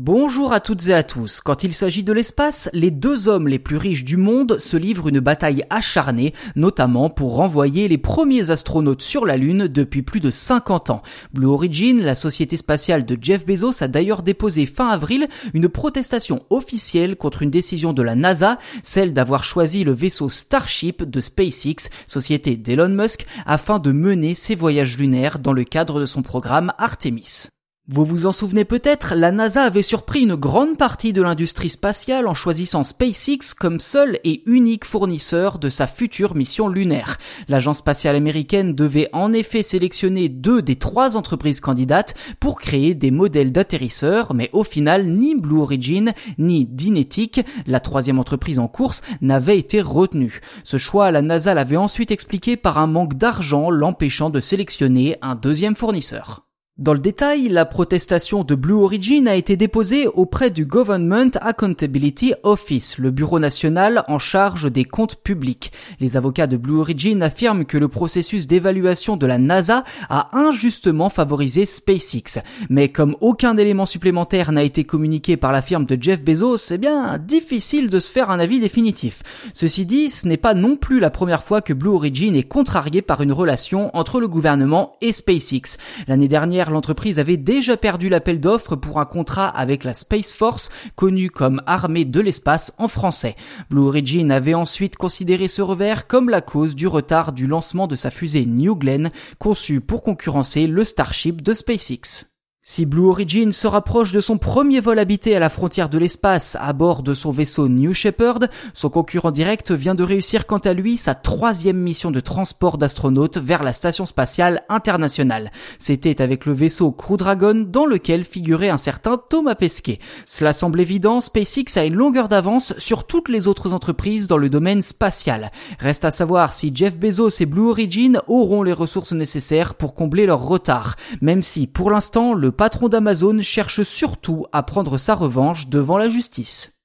Bonjour à toutes et à tous. Quand il s'agit de l'espace, les deux hommes les plus riches du monde se livrent une bataille acharnée, notamment pour renvoyer les premiers astronautes sur la Lune depuis plus de 50 ans. Blue Origin, la société spatiale de Jeff Bezos, a d'ailleurs déposé fin avril une protestation officielle contre une décision de la NASA, celle d'avoir choisi le vaisseau Starship de SpaceX, société d'Elon Musk, afin de mener ses voyages lunaires dans le cadre de son programme Artemis. Vous vous en souvenez peut-être, la NASA avait surpris une grande partie de l'industrie spatiale en choisissant SpaceX comme seul et unique fournisseur de sa future mission lunaire. L'agence spatiale américaine devait en effet sélectionner deux des trois entreprises candidates pour créer des modèles d'atterrisseurs, mais au final, ni Blue Origin ni Dynetic, la troisième entreprise en course, n'avaient été retenus. Ce choix, la NASA l'avait ensuite expliqué par un manque d'argent l'empêchant de sélectionner un deuxième fournisseur. Dans le détail, la protestation de Blue Origin a été déposée auprès du Government Accountability Office, le bureau national en charge des comptes publics. Les avocats de Blue Origin affirment que le processus d'évaluation de la NASA a injustement favorisé SpaceX. Mais comme aucun élément supplémentaire n'a été communiqué par la firme de Jeff Bezos, c'est bien difficile de se faire un avis définitif. Ceci dit, ce n'est pas non plus la première fois que Blue Origin est contrarié par une relation entre le gouvernement et SpaceX. L'année dernière, l'entreprise avait déjà perdu l'appel d'offres pour un contrat avec la Space Force, connue comme armée de l'espace en français. Blue Origin avait ensuite considéré ce revers comme la cause du retard du lancement de sa fusée New Glenn, conçue pour concurrencer le Starship de SpaceX. Si Blue Origin se rapproche de son premier vol habité à la frontière de l'espace à bord de son vaisseau New Shepard, son concurrent direct vient de réussir quant à lui sa troisième mission de transport d'astronautes vers la station spatiale internationale. C'était avec le vaisseau Crew Dragon dans lequel figurait un certain Thomas Pesquet. Cela semble évident, SpaceX a une longueur d'avance sur toutes les autres entreprises dans le domaine spatial. Reste à savoir si Jeff Bezos et Blue Origin auront les ressources nécessaires pour combler leur retard, même si pour l'instant le patron d'Amazon cherche surtout à prendre sa revanche devant la justice.